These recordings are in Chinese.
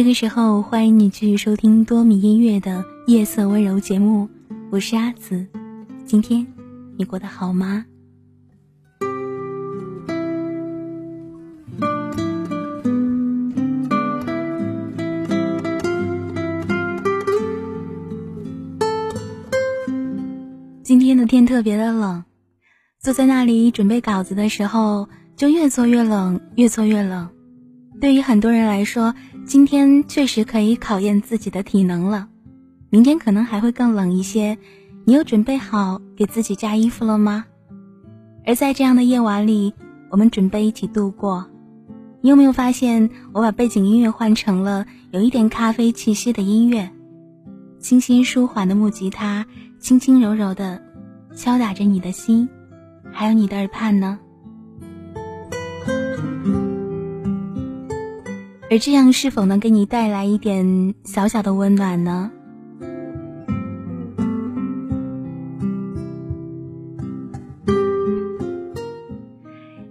这个时候，欢迎你继续收听多米音乐的夜色温柔节目，我是阿紫。今天你过得好吗？今天的天特别的冷，坐在那里准备稿子的时候，就越坐越冷，越坐越冷。对于很多人来说，今天确实可以考验自己的体能了，明天可能还会更冷一些。你有准备好给自己加衣服了吗？而在这样的夜晚里，我们准备一起度过。你有没有发现，我把背景音乐换成了有一点咖啡气息的音乐，清新舒缓的木吉他，轻轻柔柔的敲打着你的心，还有你的耳畔呢？而这样是否能给你带来一点小小的温暖呢？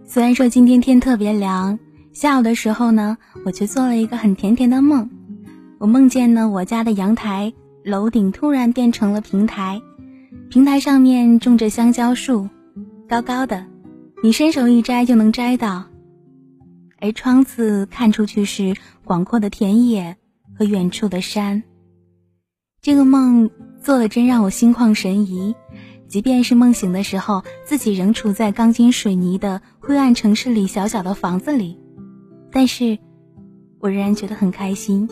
虽然说今天天特别凉，下午的时候呢，我却做了一个很甜甜的梦。我梦见呢，我家的阳台楼顶突然变成了平台，平台上面种着香蕉树，高高的，你伸手一摘就能摘到。而窗子看出去是广阔的田野和远处的山。这个梦做的真让我心旷神怡，即便是梦醒的时候，自己仍处在钢筋水泥的灰暗城市里小小的房子里，但是我仍然觉得很开心。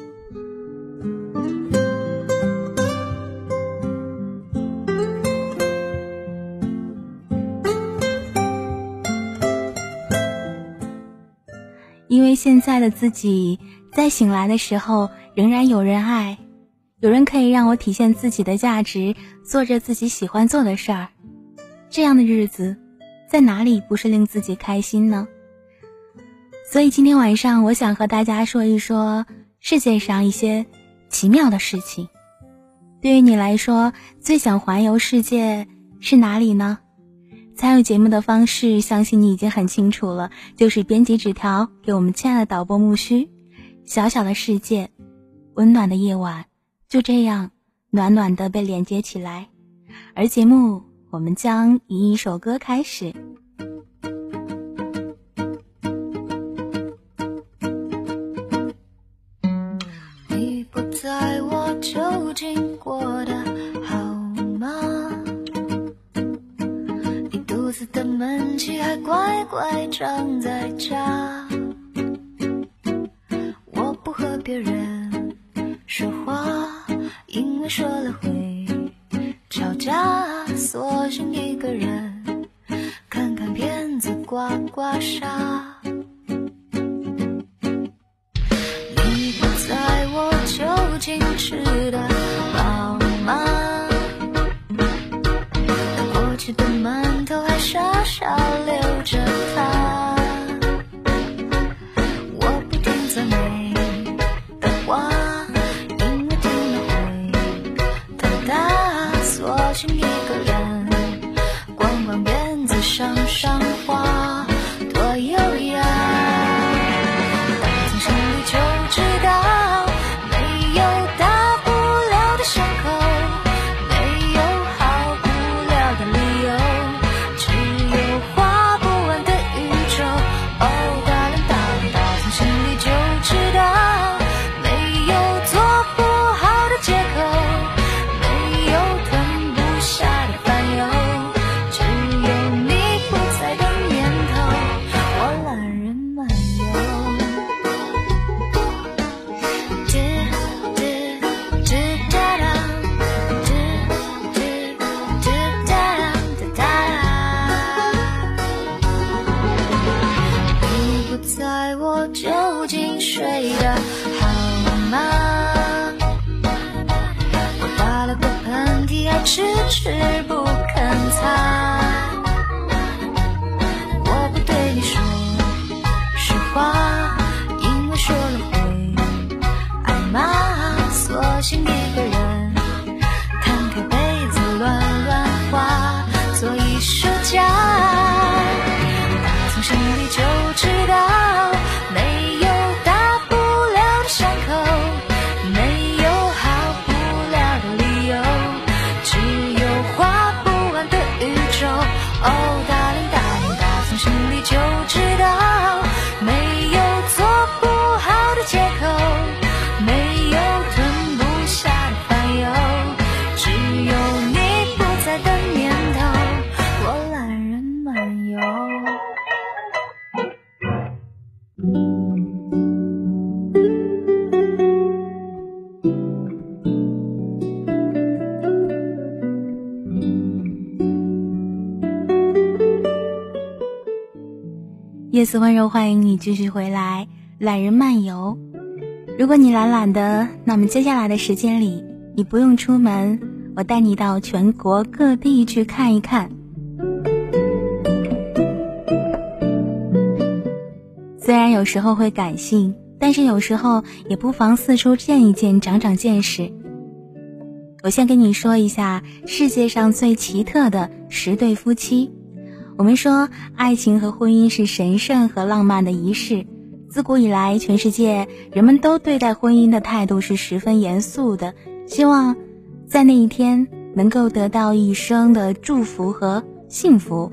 因为现在的自己，在醒来的时候仍然有人爱，有人可以让我体现自己的价值，做着自己喜欢做的事儿。这样的日子，在哪里不是令自己开心呢？所以今天晚上，我想和大家说一说世界上一些奇妙的事情。对于你来说，最想环游世界是哪里呢？参与节目的方式，相信你已经很清楚了，就是编辑纸条给我们亲爱的导播木须。小小的世界，温暖的夜晚，就这样暖暖的被连接起来。而节目，我们将以一首歌开始。你不在我究竟过的。的闷气还乖乖长在家，我不和别人说话，因为说了会吵架，索性一个人看看片子，刮刮痧。倒流着。夜色温柔，欢迎你继续回来。懒人漫游，如果你懒懒的，那么接下来的时间里，你不用出门，我带你到全国各地去看一看。虽然有时候会感性，但是有时候也不妨四处见一见，长长见识。我先跟你说一下世界上最奇特的十对夫妻。我们说，爱情和婚姻是神圣和浪漫的仪式。自古以来，全世界人们都对待婚姻的态度是十分严肃的，希望在那一天能够得到一生的祝福和幸福。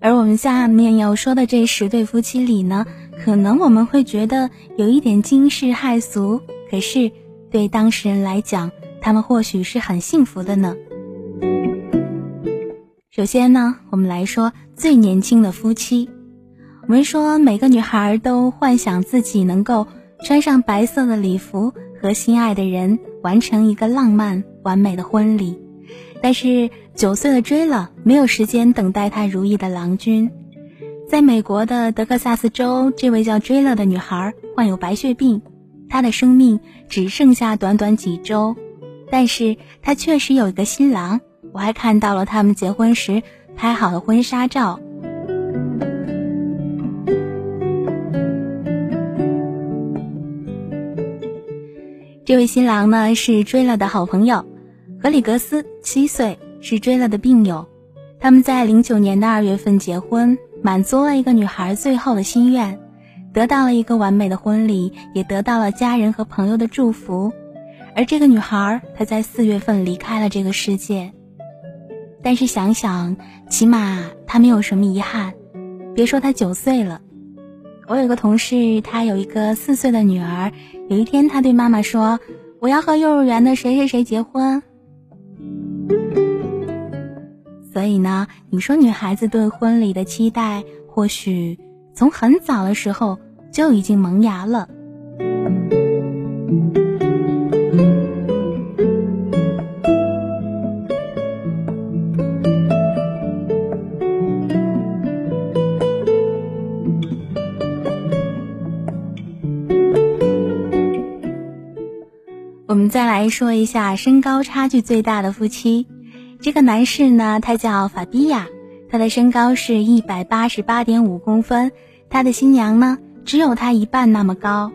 而我们下面要说的这十对夫妻里呢，可能我们会觉得有一点惊世骇俗。可是，对当事人来讲，他们或许是很幸福的呢。首先呢，我们来说最年轻的夫妻。我们说，每个女孩都幻想自己能够穿上白色的礼服，和心爱的人完成一个浪漫完美的婚礼。但是，九岁的追了没有时间等待他如意的郎君。在美国的德克萨斯州，这位叫追了的女孩患有白血病。他的生命只剩下短短几周，但是他确实有一个新郎，我还看到了他们结婚时拍好的婚纱照。这位新郎呢是追了的好朋友，格里格斯，七岁，是追了的病友。他们在零九年的二月份结婚，满足了一个女孩最后的心愿。得到了一个完美的婚礼，也得到了家人和朋友的祝福。而这个女孩，她在四月份离开了这个世界。但是想想，起码她没有什么遗憾。别说她九岁了，我有个同事，她有一个四岁的女儿。有一天，她对妈妈说：“我要和幼儿园的谁谁谁结婚。”所以呢，你说女孩子对婚礼的期待，或许从很早的时候。就已经萌芽了。我们再来说一下身高差距最大的夫妻。这个男士呢，他叫法比亚，他的身高是一百八十八点五公分，他的新娘呢？只有他一半那么高，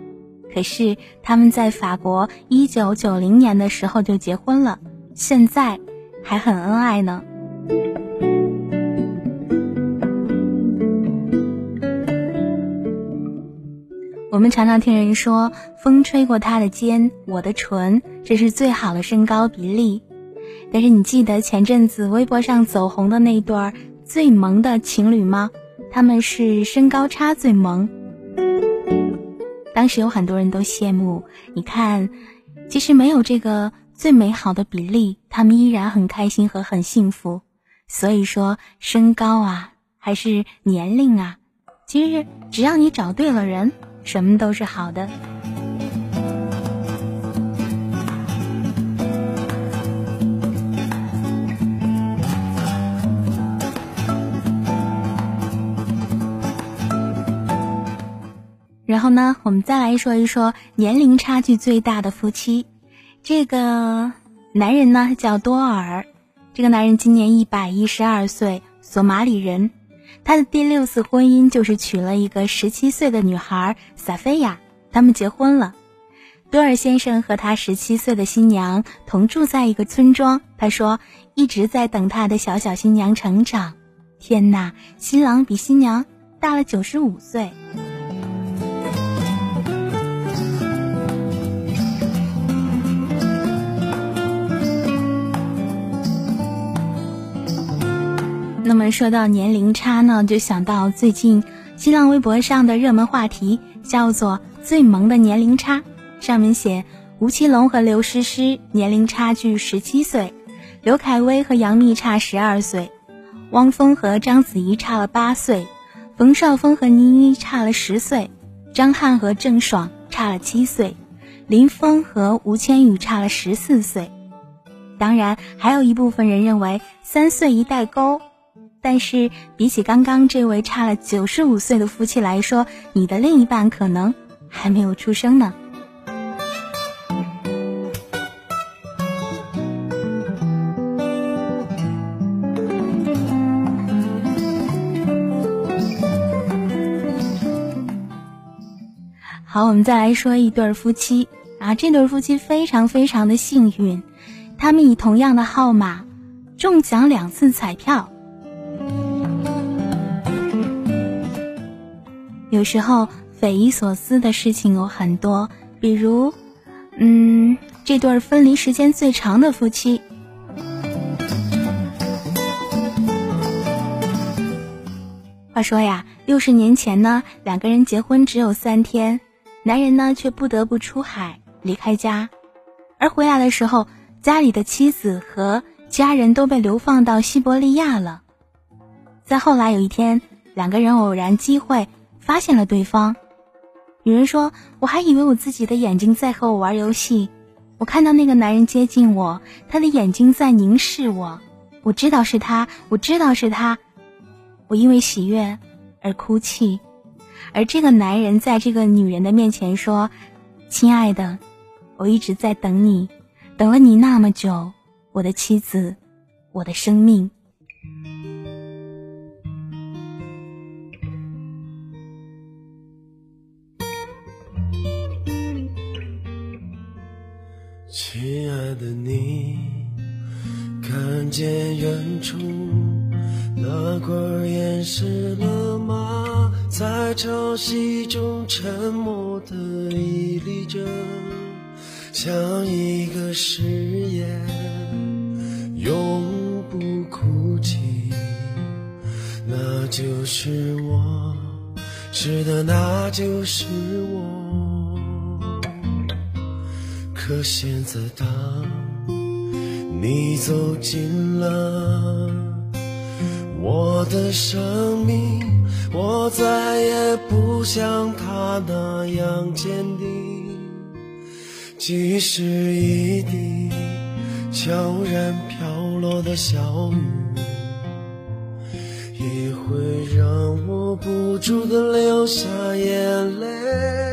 可是他们在法国一九九零年的时候就结婚了，现在还很恩爱呢。我们常常听人说，风吹过他的肩，我的唇，这是最好的身高比例。但是你记得前阵子微博上走红的那对最萌的情侣吗？他们是身高差最萌。当时有很多人都羡慕，你看，其实没有这个最美好的比例，他们依然很开心和很幸福。所以说，身高啊，还是年龄啊，其实只要你找对了人，什么都是好的。然后呢，我们再来说一说年龄差距最大的夫妻。这个男人呢叫多尔，这个男人今年一百一十二岁，索马里人。他的第六次婚姻就是娶了一个十七岁的女孩萨菲亚，他们结婚了。多尔先生和他十七岁的新娘同住在一个村庄。他说一直在等他的小小新娘成长。天哪，新郎比新娘大了九十五岁。那么说到年龄差呢，就想到最近新浪微博上的热门话题叫做“最萌的年龄差”，上面写吴奇隆和刘诗诗年龄差距十七岁，刘恺威和杨幂差十二岁，汪峰和章子怡差了八岁，冯绍峰和倪妮差了十岁，张翰和郑爽差了七岁，林峰和吴千语差了十四岁，当然，还有一部分人认为三岁一代沟。但是，比起刚刚这位差了九十五岁的夫妻来说，你的另一半可能还没有出生呢。好，我们再来说一对夫妻啊，这对夫妻非常非常的幸运，他们以同样的号码中奖两次彩票。有时候匪夷所思的事情有很多，比如，嗯，这对分离时间最长的夫妻。话说呀，六十年前呢，两个人结婚只有三天。男人呢，却不得不出海离开家，而回来的时候，家里的妻子和家人都被流放到西伯利亚了。再后来有一天，两个人偶然机会发现了对方。女人说：“我还以为我自己的眼睛在和我玩游戏，我看到那个男人接近我，他的眼睛在凝视我，我知道是他，我知道是他，我因为喜悦而哭泣。”而这个男人在这个女人的面前说：“亲爱的，我一直在等你，等了你那么久，我的妻子，我的生命。”的你，看见远处那块岩石了吗？在潮汐中沉默的屹立着，像一个誓言，永不哭泣。那就是我，是的，那就是我。可现在，当你走进了我的生命。我再也不像他那样坚定，即使一滴悄然飘落的小雨，也会让我不住的流下眼泪。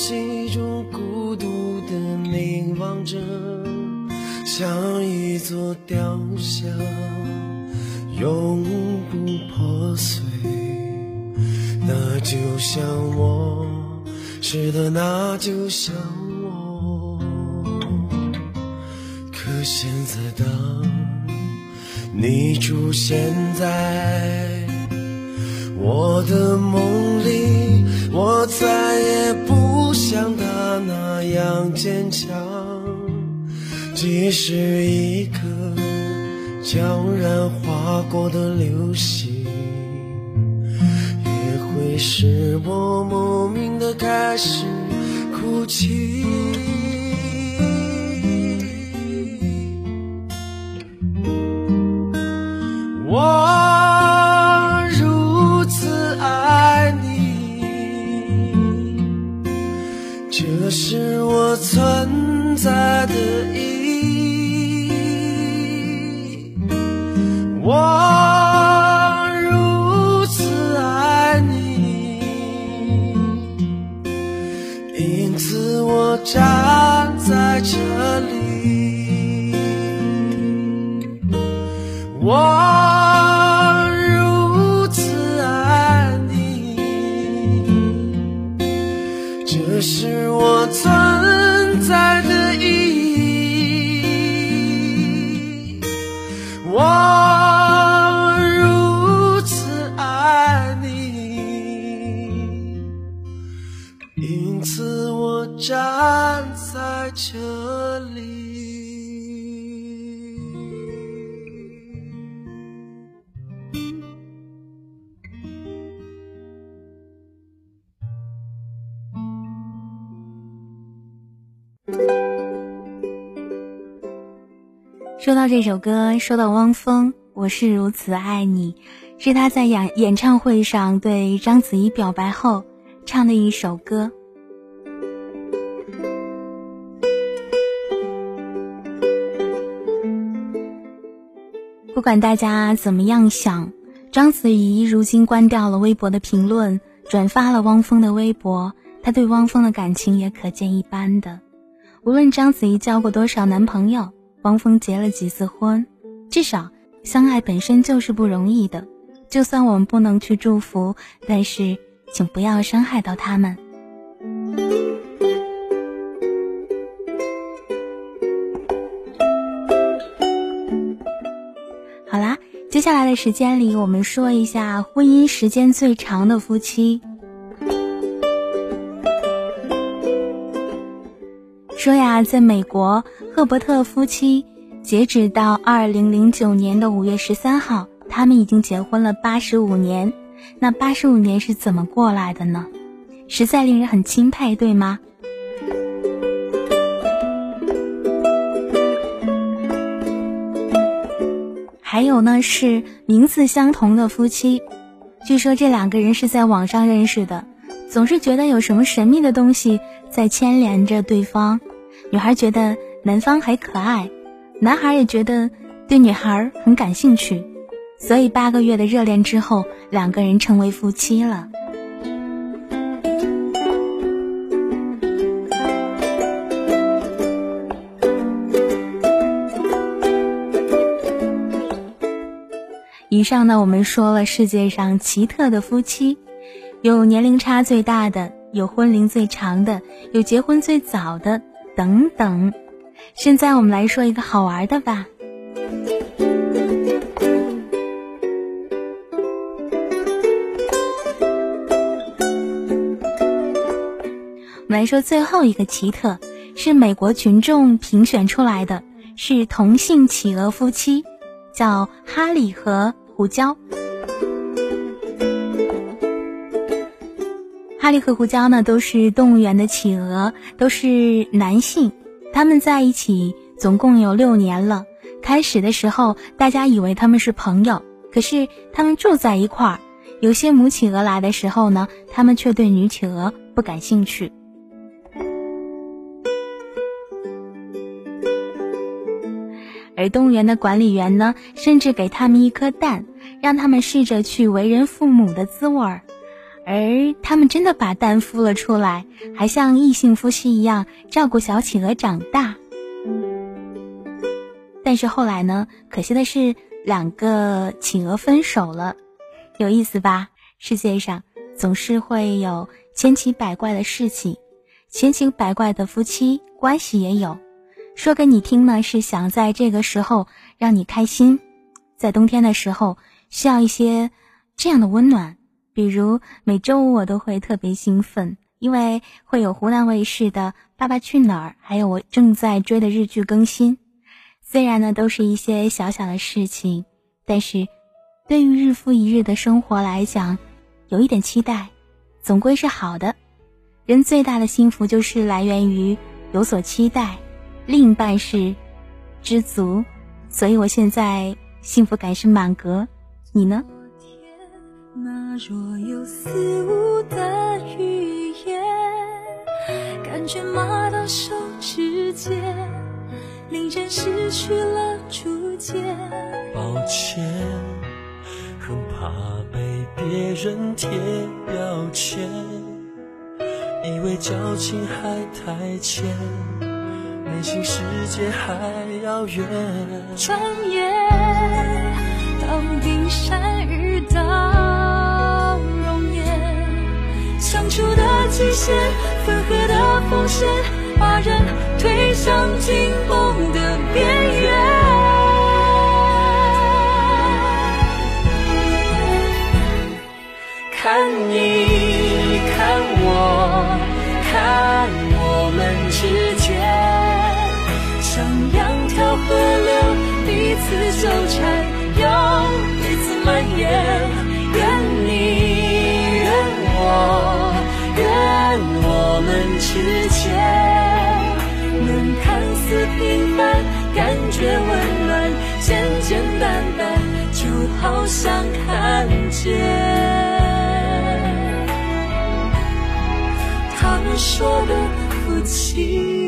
心中孤独的凝望着，像一座雕像，永不破碎。那就像我，是的，那就像我。可现在，当你出现在我的梦里，我再也不像他那样坚强。即使一颗悄然划过的流星，也会使我莫名的开始哭泣。我存在的意义。我说到这首歌，说到汪峰，我是如此爱你，是他在演演唱会上对章子怡表白后唱的一首歌。不管大家怎么样想，章子怡如今关掉了微博的评论，转发了汪峰的微博，她对汪峰的感情也可见一斑的。无论章子怡交过多少男朋友。汪峰结了几次婚，至少相爱本身就是不容易的。就算我们不能去祝福，但是请不要伤害到他们。好啦，接下来的时间里，我们说一下婚姻时间最长的夫妻。说呀，在美国，赫伯特夫妻截止到二零零九年的五月十三号，他们已经结婚了八十五年。那八十五年是怎么过来的呢？实在令人很钦佩，对吗？还有呢，是名字相同的夫妻，据说这两个人是在网上认识的，总是觉得有什么神秘的东西在牵连着对方。女孩觉得男方很可爱，男孩也觉得对女孩很感兴趣，所以八个月的热恋之后，两个人成为夫妻了。以上呢，我们说了世界上奇特的夫妻，有年龄差最大的，有婚龄最长的，有结婚最早的。等等，现在我们来说一个好玩的吧。我们来说最后一个奇特，是美国群众评选出来的，是同性企鹅夫妻，叫哈利和胡椒。哈利和胡椒呢，都是动物园的企鹅，都是男性。他们在一起总共有六年了。开始的时候，大家以为他们是朋友，可是他们住在一块儿。有些母企鹅来的时候呢，他们却对女企鹅不感兴趣。而动物园的管理员呢，甚至给他们一颗蛋，让他们试着去为人父母的滋味儿。而他们真的把蛋孵了出来，还像异性夫妻一样照顾小企鹅长大。但是后来呢？可惜的是，两个企鹅分手了，有意思吧？世界上总是会有千奇百怪的事情，千奇百怪的夫妻关系也有。说给你听呢，是想在这个时候让你开心，在冬天的时候需要一些这样的温暖。比如每周五我都会特别兴奋，因为会有湖南卫视的《爸爸去哪儿》，还有我正在追的日剧更新。虽然呢都是一些小小的事情，但是对于日复一日的生活来讲，有一点期待，总归是好的。人最大的幸福就是来源于有所期待，另一半是知足，所以我现在幸福感是满格。你呢？那若有似无的语言，感觉麻到手指尖，令人失去了主见。抱歉，很怕被别人贴标签，以为交情还太浅，内心世界还遥远。转眼到冰山遇到。相处的极限，分合的风险，把人推向紧绷的边缘。看你，看我，看我们之间，像两条河流，彼此纠缠，又彼此蔓延。之间，能看似平凡，感觉温暖，简简单单，就好像看见。他们说的夫妻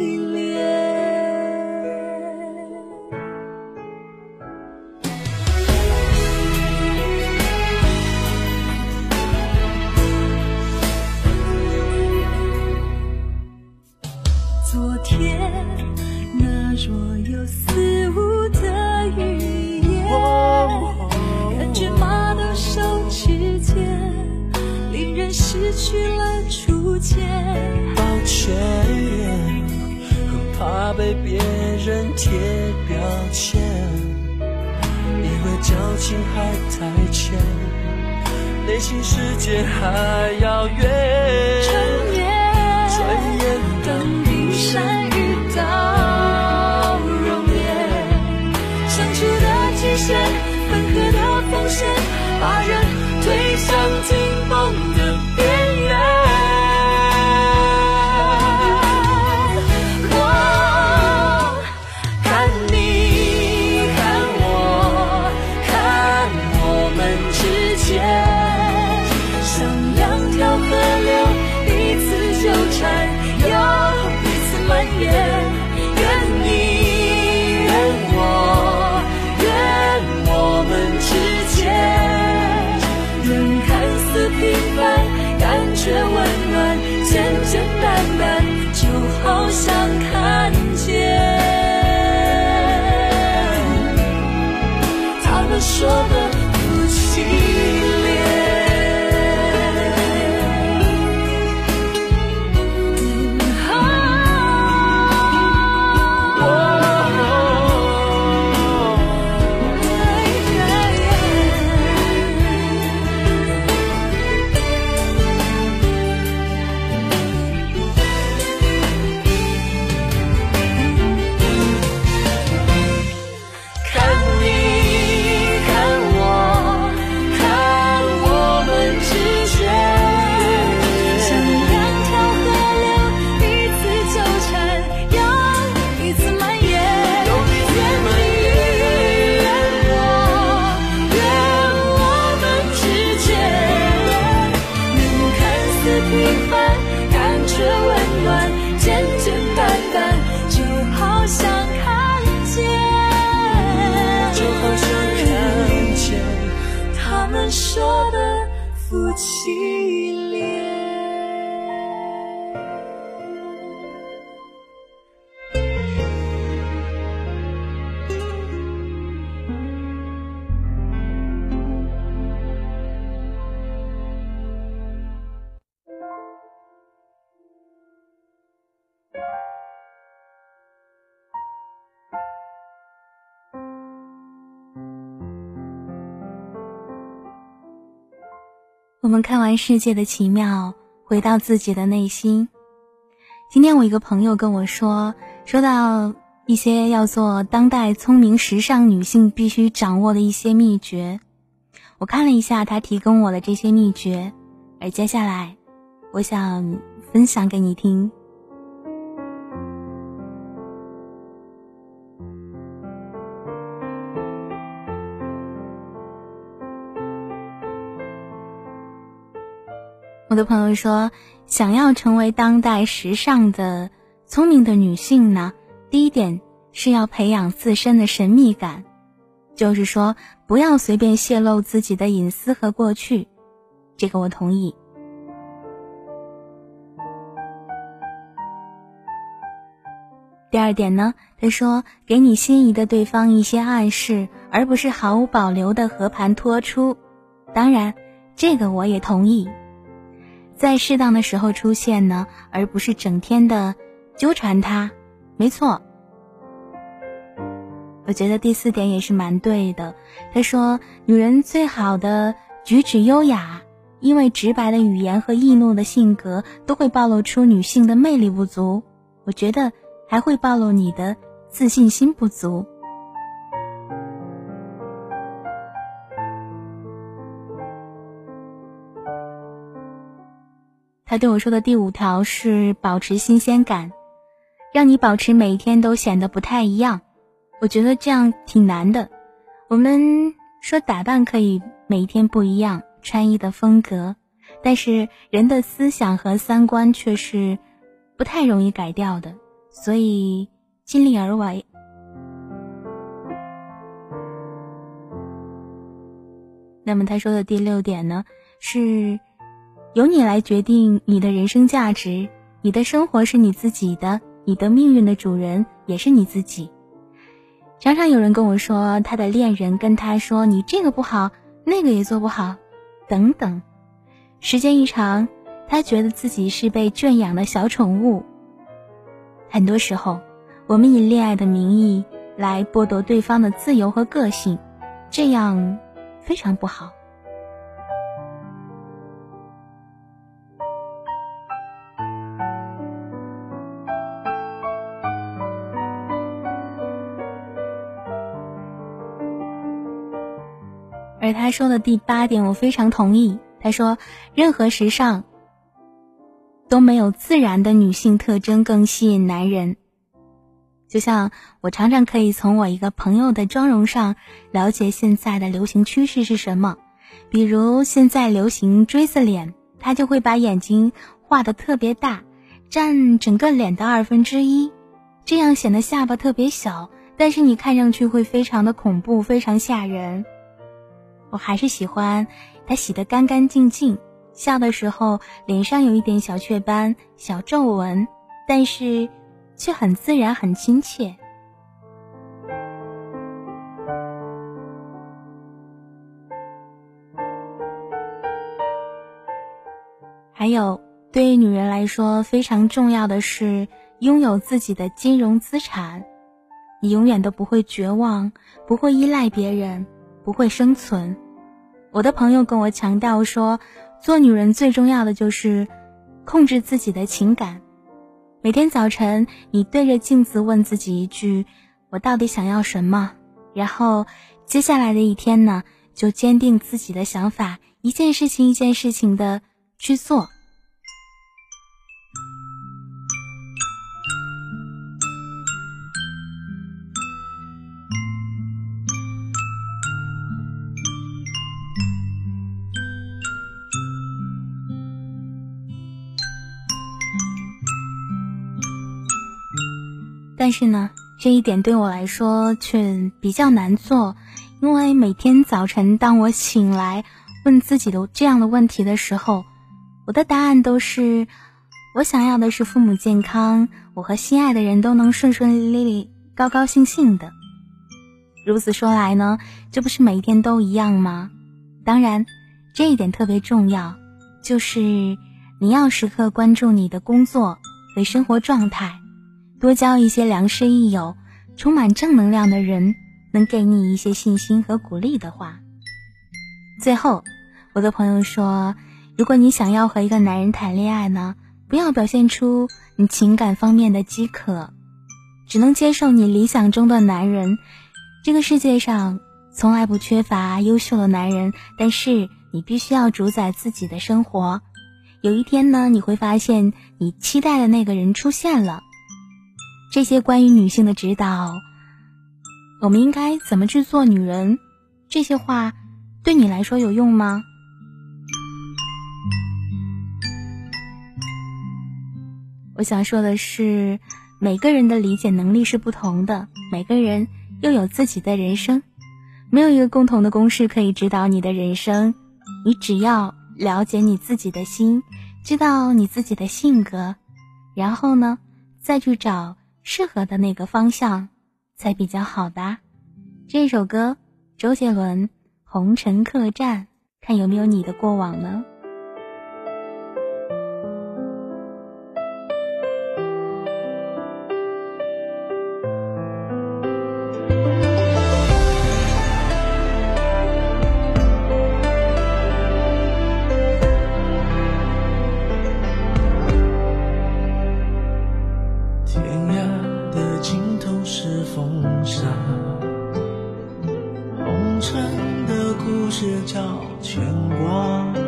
失去了初见。抱歉，很怕被别人贴标签，以为交情还太浅，内心世界还遥远。转眼，转眼等冰山遇到熔岩，相处的极限，分合的风险，把人推向紧绷说不我们看完世界的奇妙，回到自己的内心。今天我一个朋友跟我说，说到一些要做当代聪明时尚女性必须掌握的一些秘诀。我看了一下他提供我的这些秘诀，而接下来，我想分享给你听。我的朋友说，想要成为当代时尚的聪明的女性呢，第一点是要培养自身的神秘感，就是说不要随便泄露自己的隐私和过去，这个我同意。第二点呢，他说给你心仪的对方一些暗示，而不是毫无保留的和盘托出。当然，这个我也同意。在适当的时候出现呢，而不是整天的纠缠他。没错，我觉得第四点也是蛮对的。他说，女人最好的举止优雅，因为直白的语言和易怒的性格都会暴露出女性的魅力不足。我觉得还会暴露你的自信心不足。他对我说的第五条是保持新鲜感，让你保持每一天都显得不太一样。我觉得这样挺难的。我们说打扮可以每一天不一样，穿衣的风格，但是人的思想和三观却是不太容易改掉的，所以尽力而为。那么他说的第六点呢是。由你来决定你的人生价值，你的生活是你自己的，你的命运的主人也是你自己。常常有人跟我说，他的恋人跟他说：“你这个不好，那个也做不好，等等。”时间一长，他觉得自己是被圈养的小宠物。很多时候，我们以恋爱的名义来剥夺对方的自由和个性，这样非常不好。他说的第八点，我非常同意。他说，任何时尚都没有自然的女性特征更吸引男人。就像我常常可以从我一个朋友的妆容上了解现在的流行趋势是什么。比如现在流行锥子脸，他就会把眼睛画的特别大，占整个脸的二分之一，这样显得下巴特别小，但是你看上去会非常的恐怖，非常吓人。我还是喜欢他洗得干干净净，笑的时候脸上有一点小雀斑、小皱纹，但是却很自然、很亲切。还有，对于女人来说非常重要的是拥有自己的金融资产，你永远都不会绝望，不会依赖别人。不会生存。我的朋友跟我强调说，做女人最重要的就是控制自己的情感。每天早晨，你对着镜子问自己一句：“我到底想要什么？”然后，接下来的一天呢，就坚定自己的想法，一件事情一件事情的去做。但是呢，这一点对我来说却比较难做，因为每天早晨当我醒来问自己的这样的问题的时候，我的答案都是：我想要的是父母健康，我和心爱的人都能顺顺利利、高高兴兴的。如此说来呢，这不是每一天都一样吗？当然，这一点特别重要，就是你要时刻关注你的工作和生活状态。多交一些良师益友、充满正能量的人，能给你一些信心和鼓励的话。最后，我的朋友说，如果你想要和一个男人谈恋爱呢，不要表现出你情感方面的饥渴，只能接受你理想中的男人。这个世界上从来不缺乏优秀的男人，但是你必须要主宰自己的生活。有一天呢，你会发现你期待的那个人出现了。这些关于女性的指导，我们应该怎么去做女人？这些话对你来说有用吗？我想说的是，每个人的理解能力是不同的，每个人又有自己的人生，没有一个共同的公式可以指导你的人生。你只要了解你自己的心，知道你自己的性格，然后呢，再去找。适合的那个方向才比较好的。这首歌，周杰伦《红尘客栈》，看有没有你的过往呢？光。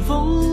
风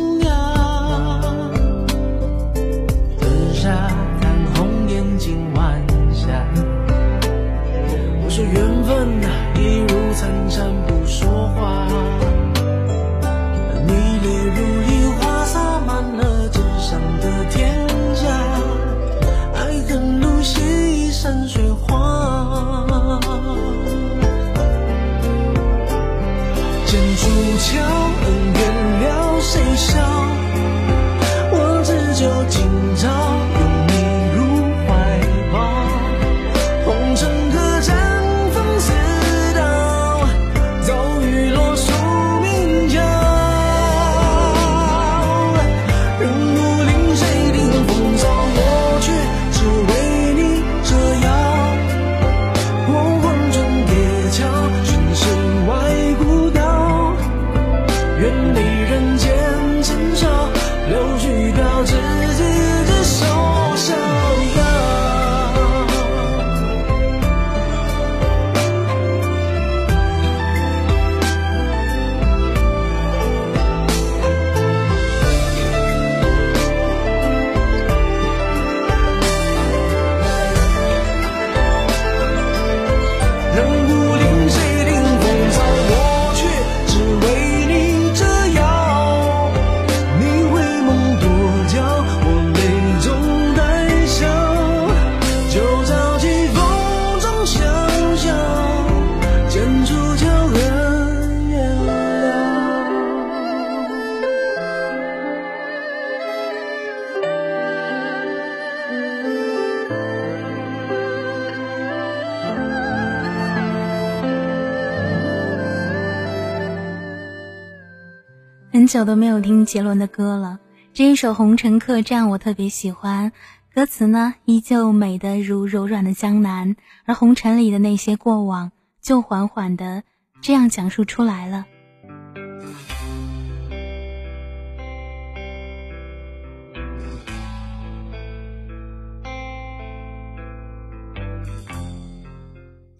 很久都没有听杰伦的歌了，这一首《红尘客栈》我特别喜欢，歌词呢依旧美得如柔软的江南，而红尘里的那些过往就缓缓的这样讲述出来了。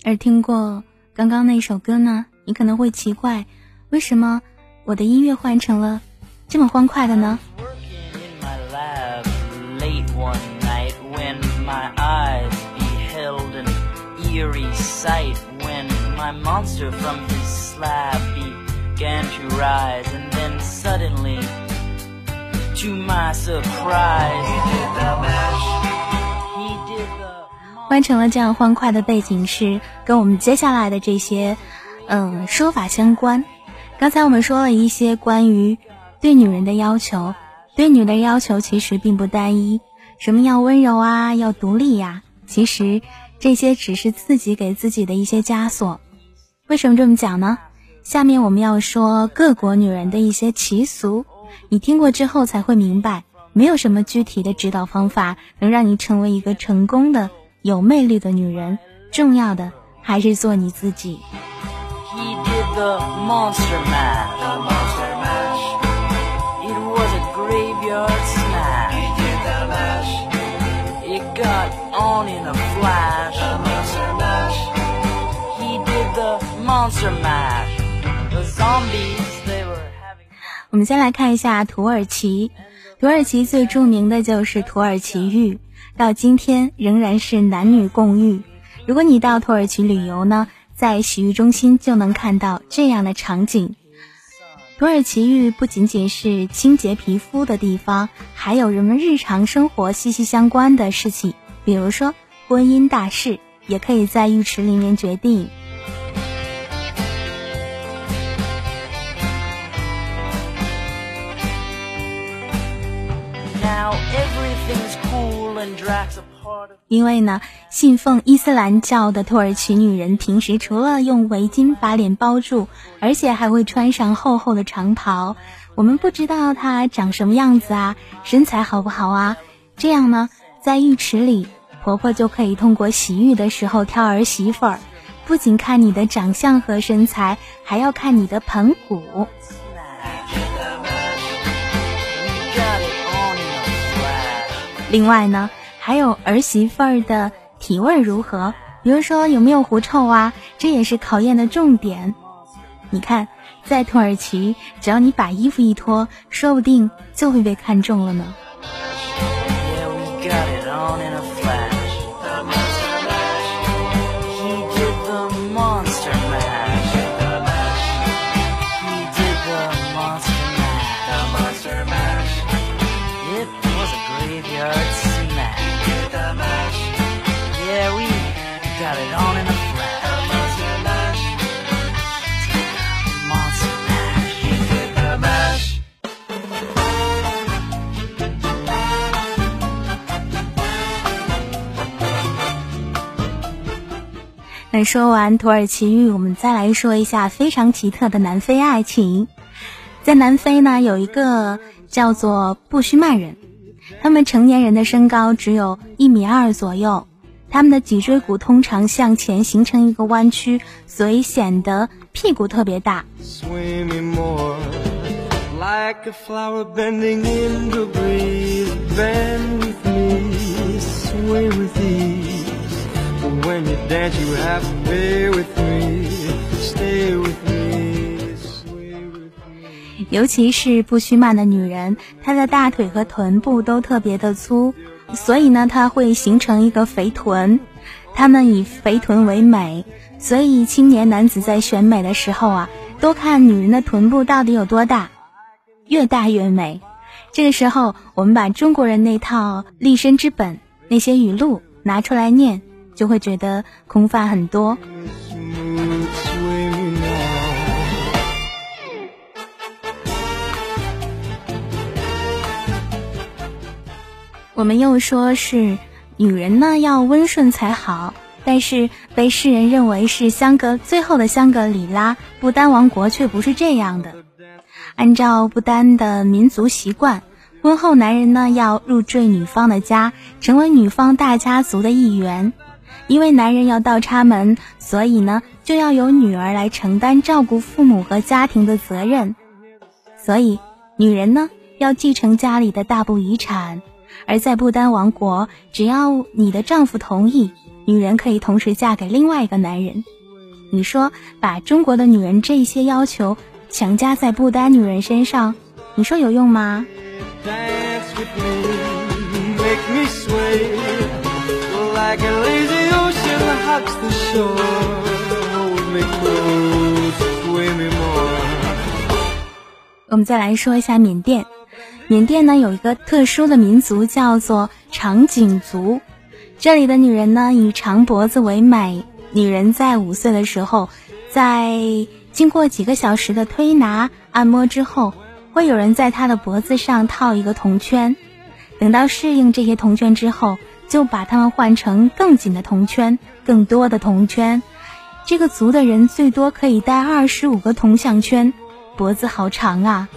而听过刚刚那首歌呢，你可能会奇怪，为什么我的音乐换成了这么欢快的呢？Working in my lab late one night when my eyes beheld an eerie sight when my monster from his slab began to rise and then suddenly to my surprise he did the mash he did the 换成了这样欢快的背景是跟我们接下来的这些，嗯，说法相关。刚才我们说了一些关于对女人的要求，对女的要求其实并不单一，什么要温柔啊，要独立呀、其实这些只是自己给自己的一些枷锁。为什么这么讲呢？下面我们要说各国女人的一些习俗，你听过之后才会明白，没有什么具体的指导方法能让你成为一个成功的、有魅力的女人。重要的还是做你自己。He the monster mash. The monster mash. It was a graveyard smash. He did the mash. It got on in a flash. The monster mash. He did the monster mash. The zombies, they were having. 我们先来看一下土耳其。土耳其最著名的就是土耳其浴，到今天仍然是男女共浴。如果你到土耳其旅游呢，在洗浴中心就能看到这样的场景。土耳其浴不仅仅是清洁皮肤的地方，还有人们日常生活息息相关的事情，比如说婚姻大事，也可以在浴池里面决定。Now everything's cool and Drax a part of. 因为呢，信奉伊斯兰教的土耳其女人平时除了用围巾把脸包住，而且还会穿上厚厚的长袍。我们不知道她长什么样子啊，身材好不好啊？这样呢，在浴池里，婆婆就可以通过洗浴的时候挑儿媳妇儿，不仅看你的长相和身材，还要看你的盆骨。另外呢，还有儿媳妇儿的体味如何，比如说有没有狐臭啊，这也是考验的重点。你看，在土耳其，只要你把衣服一脱，说不定就会被看中了呢。说完土耳其浴，我们再来说一下非常奇特的南非爱情。在南非呢，有一个叫做布须曼人，他们成年人的身高只有一米二左右，他们的脊椎骨通常向前形成一个弯曲，所以显得屁股特别大。Sway me more like a flower bending in the breeze. Bend with me, sway with ease. When you dance, you have to be with me. Stay with me, 尤其是不虚曼的女人，她的大腿和臀部都特别的粗，所以呢，她会形成一个肥臀。她们以肥臀为美，所以青年男子在选美的时候啊，都看女人的臀部到底有多大，越大越美。这个时候，我们把中国人那套立身之本那些语录拿出来念，就会觉得空泛很多。我们又说是女人呢要温顺才好，但是被世人认为是香格最后的香格里拉，不丹王国却不是这样的。按照不丹的民族习惯，婚后男人呢要入赘女方的家，成为女方大家族的一员。因为男人要倒插门，所以呢就要由女儿来承担照顾父母和家庭的责任。所以，女人呢要继承家里的大部遗产，而在不丹王国，只要你的丈夫同意，女人可以同时嫁给另外一个男人。你说把中国的女人这些要求强加在不丹女人身上，你说有用吗？Lazy ocean hugs the shore. Hold me close, sway me more. 我们再来说一下缅甸。缅甸呢有一个特殊的民族叫做长颈族，这里的女人呢以长脖子为美。女人在五岁的时候，在经过几个小时的推拿按摩之后，会有人在她的脖子上套一个铜圈。等到适应这些铜圈之后，就把它们换成更紧的铜圈，更多的铜圈。这个族的人最多可以戴二十五个铜项圈，脖子好长啊。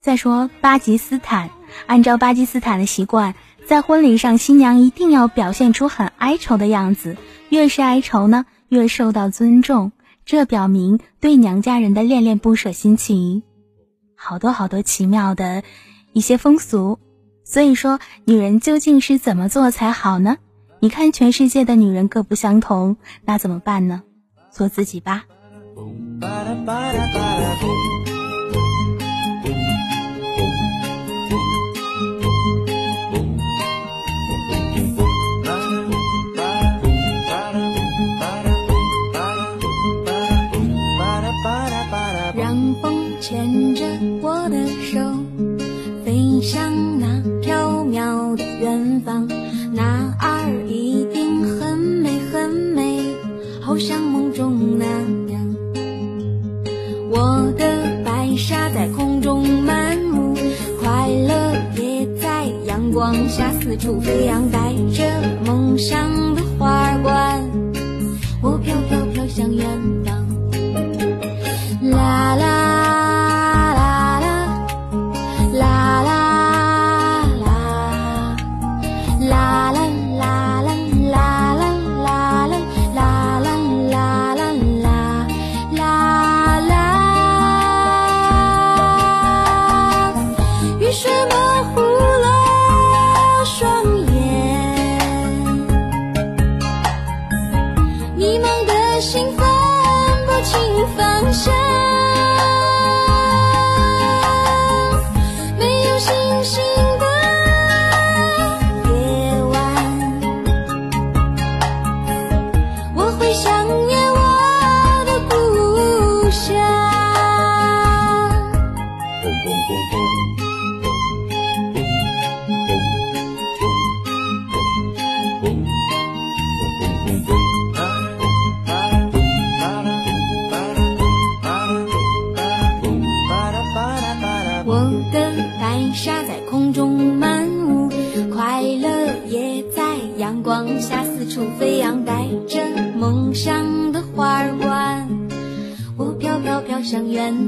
再说巴基斯坦，按照巴基斯坦的习惯，在婚礼上新娘一定要表现出很哀愁的样子，越是哀愁呢，越受到尊重，这表明对娘家人的恋恋不舍心情。好多好多奇妙的一些风俗。所以说女人究竟是怎么做才好呢？你看全世界的女人各不相同那怎么办呢？做自己吧。向那飘渺的远方那儿一定很美很美好像梦中那样我的白纱在空中漫舞快乐也在阳光下四处飞扬带着梦想的花冠。上远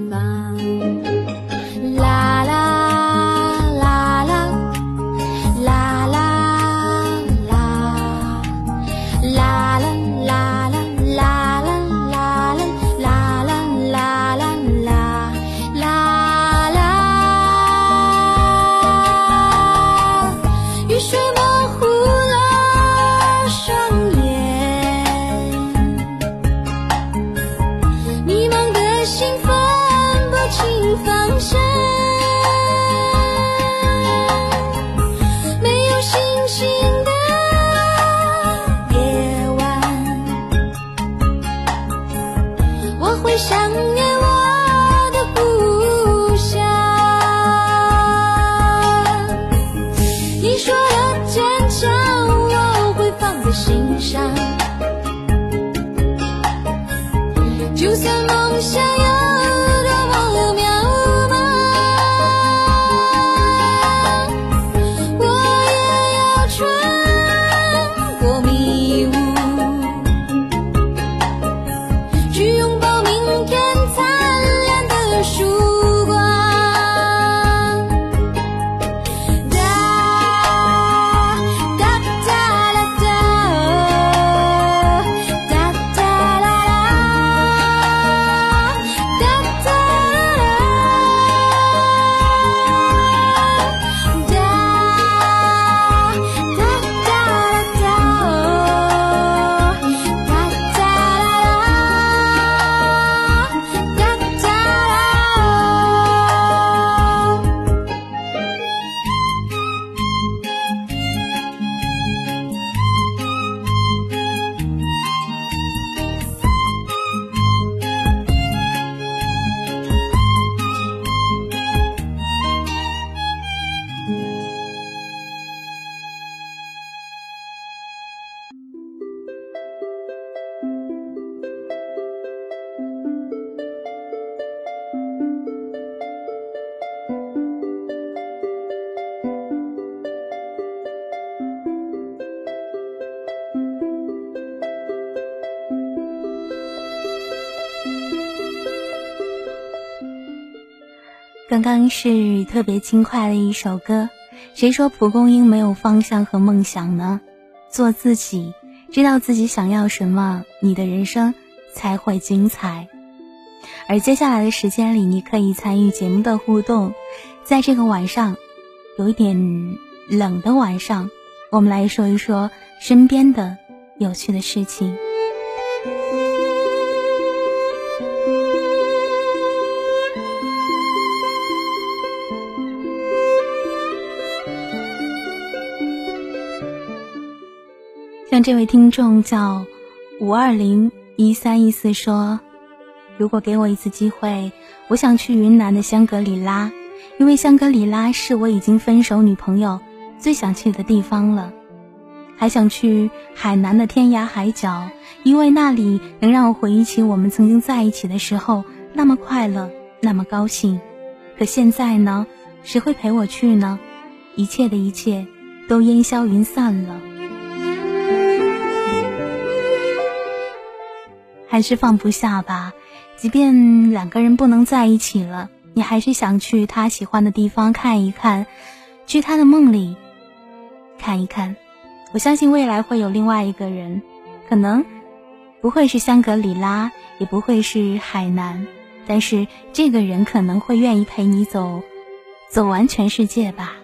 刚刚是特别轻快的一首歌谁说蒲公英没有方向和梦想呢？做自己知道自己想要什么你的人生才会精彩。而接下来的时间里你可以参与节目的互动在这个晚上有一点冷的晚上我们来说一说身边的有趣的事情。这位听众叫五二零一三一四说：“如果给我一次机会，我想去云南的香格里拉，因为香格里拉是我已经分手女朋友最想去的地方了。还想去海南的天涯海角，因为那里能让我回忆起我们曾经在一起的时候那么快乐，那么高兴。可现在呢，谁会陪我去呢？一切的一切都烟消云散了。”还是放不下吧，即便两个人不能在一起了，你还是想去他喜欢的地方看一看，去他的梦里看一看。我相信未来会有另外一个人，可能不会是香格里拉，也不会是海南，但是这个人可能会愿意陪你走，走完全世界吧。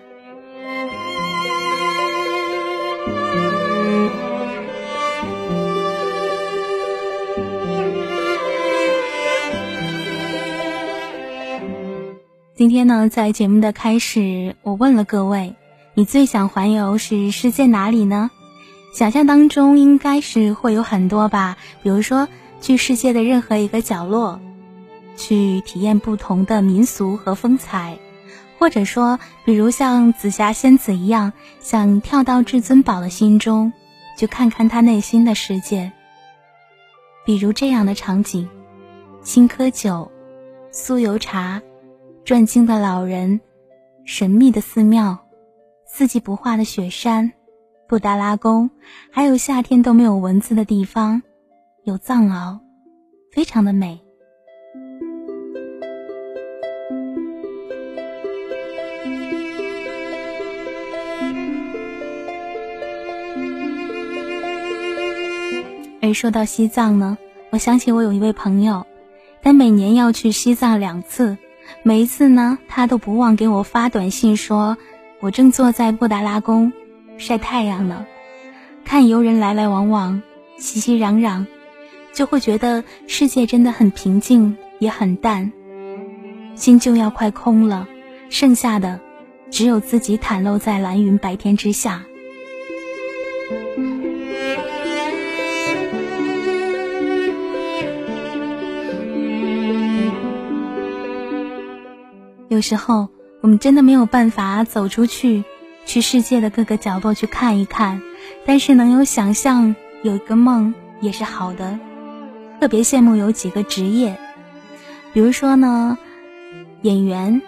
今天呢，在节目的开始，我问了各位，你最想环游是世界哪里呢？想象当中应该是会有很多吧，比如说去世界的任何一个角落，去体验不同的民俗和风采，或者说，比如像紫霞仙子一样，想跳到至尊宝的心中，去看看他内心的世界。比如这样的场景：青稞酒、酥油茶。转经的老人，神秘的寺庙，四季不化的雪山，布达拉宫，还有夏天都没有蚊子的地方，有藏獒，非常的美。而说到西藏呢，我想起我有一位朋友，他每年要去西藏两次。每一次呢，他都不忘给我发短信，说我正坐在布达拉宫晒太阳呢，看游人来来往往，熙熙攘攘，就会觉得世界真的很平静，也很淡，心就要快空了，剩下的只有自己袒露在蓝云白天之下。有时候我们真的没有办法走出去，去世界的各个角落去看一看，但是能有想象，有一个梦也是好的。特别羡慕有几个职业，比如说呢，演员。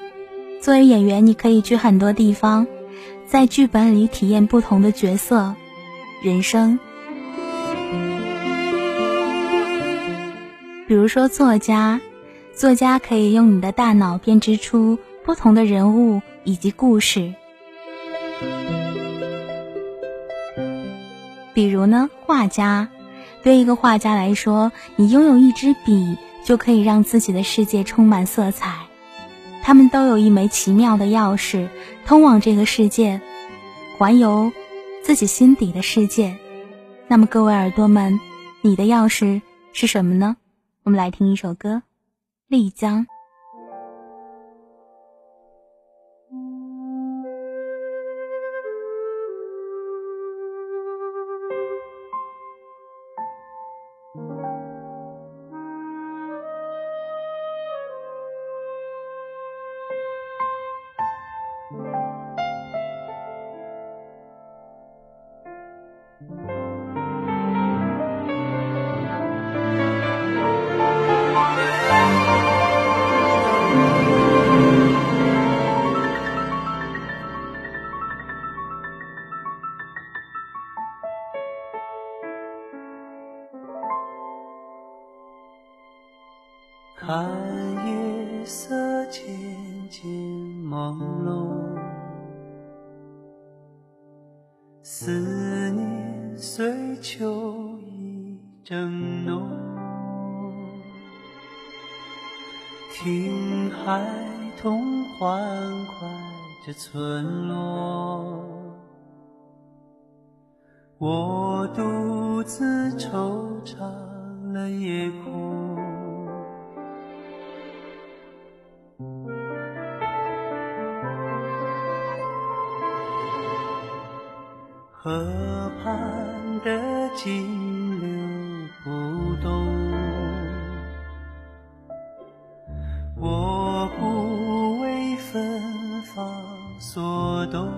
作为演员，你可以去很多地方，在剧本里体验不同的角色、人生。比如说作家。作家可以用你的大脑编织出不同的人物以及故事。比如呢，画家，对一个画家来说，你拥有一支笔就可以让自己的世界充满色彩。他们都有一枚奇妙的钥匙，通往这个世界，环游自己心底的世界。那么各位耳朵们，你的钥匙是什么呢？我们来听一首歌。丽江。正浓，听孩童欢快着村落，我独自惆怅了夜空。河畔的景动，我不为芬芳所动。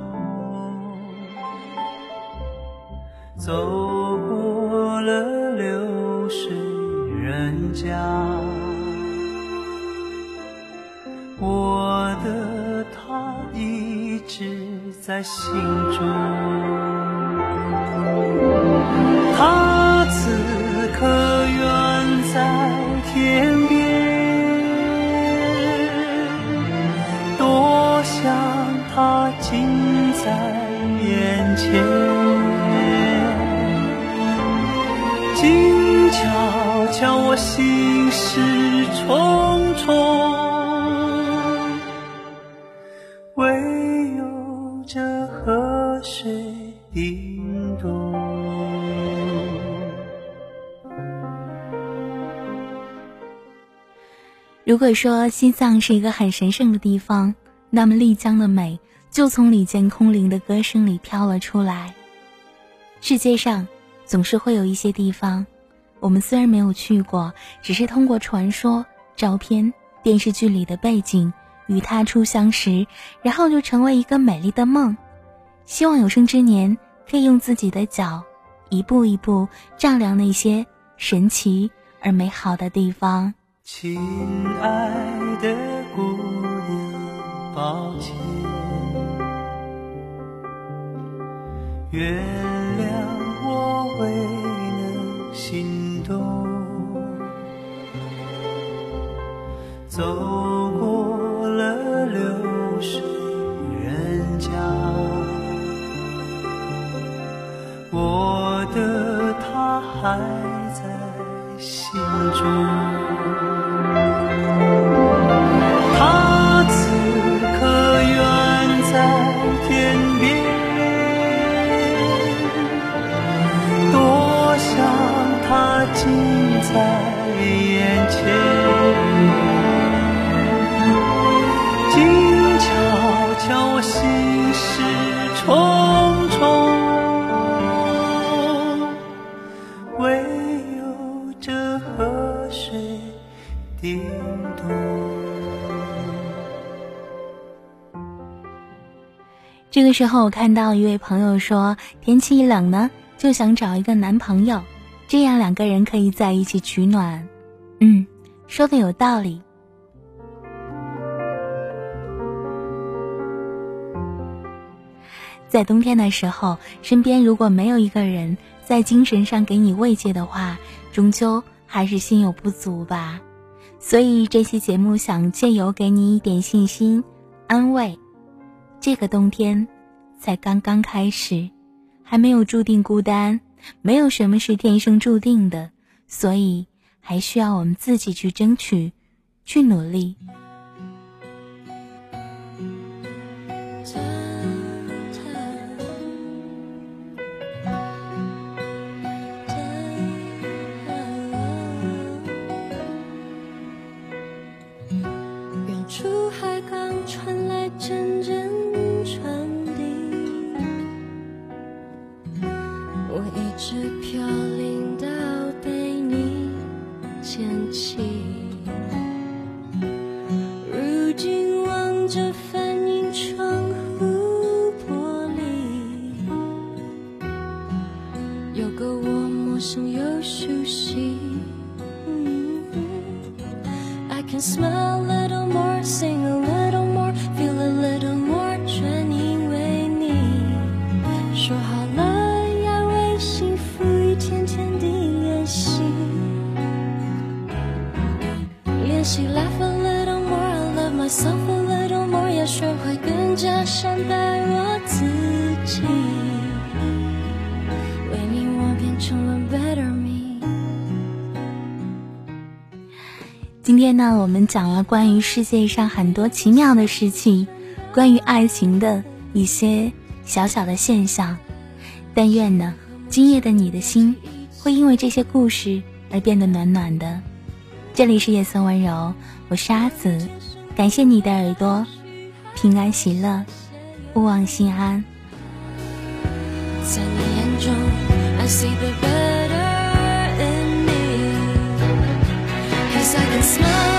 走过了流水人家，我的他一直在心中。如果说西藏是一个很神圣的地方，那么丽江的美就从李健空灵的歌声里飘了出来。世界上总是会有一些地方，我们虽然没有去过，只是通过传说、照片、电视剧里的背景与它初相识，然后就成为一个美丽的梦。希望有生之年可以用自己的脚，一步一步丈量那些神奇而美好的地方。亲爱的姑娘，抱歉，原谅我未能心动。走过了流水人家，我的他还在心中。近在眼前，静悄悄，我心事重重，唯有这河水叮咚。这个时候，我看到一位朋友说，天气一冷呢，就想找一个男朋友，这样两个人可以在一起取暖。嗯，说的有道理。在冬天的时候，身边如果没有一个人在精神上给你慰藉的话，终究还是心有不足吧。所以这期节目想借由给你一点信心、安慰。这个冬天才刚刚开始，还没有注定孤单，没有什么是天生注定的，所以还需要我们自己去争取，去努力。天呢，我们讲了关于世界上很多奇妙的事情，关于爱情的一些小小的现象。但愿呢，今夜的你的心会因为这些故事而变得暖暖的。这里是夜色温柔，我是阿紫，感谢你的耳朵，平安喜乐，勿忘心安。在你眼中，I see the smile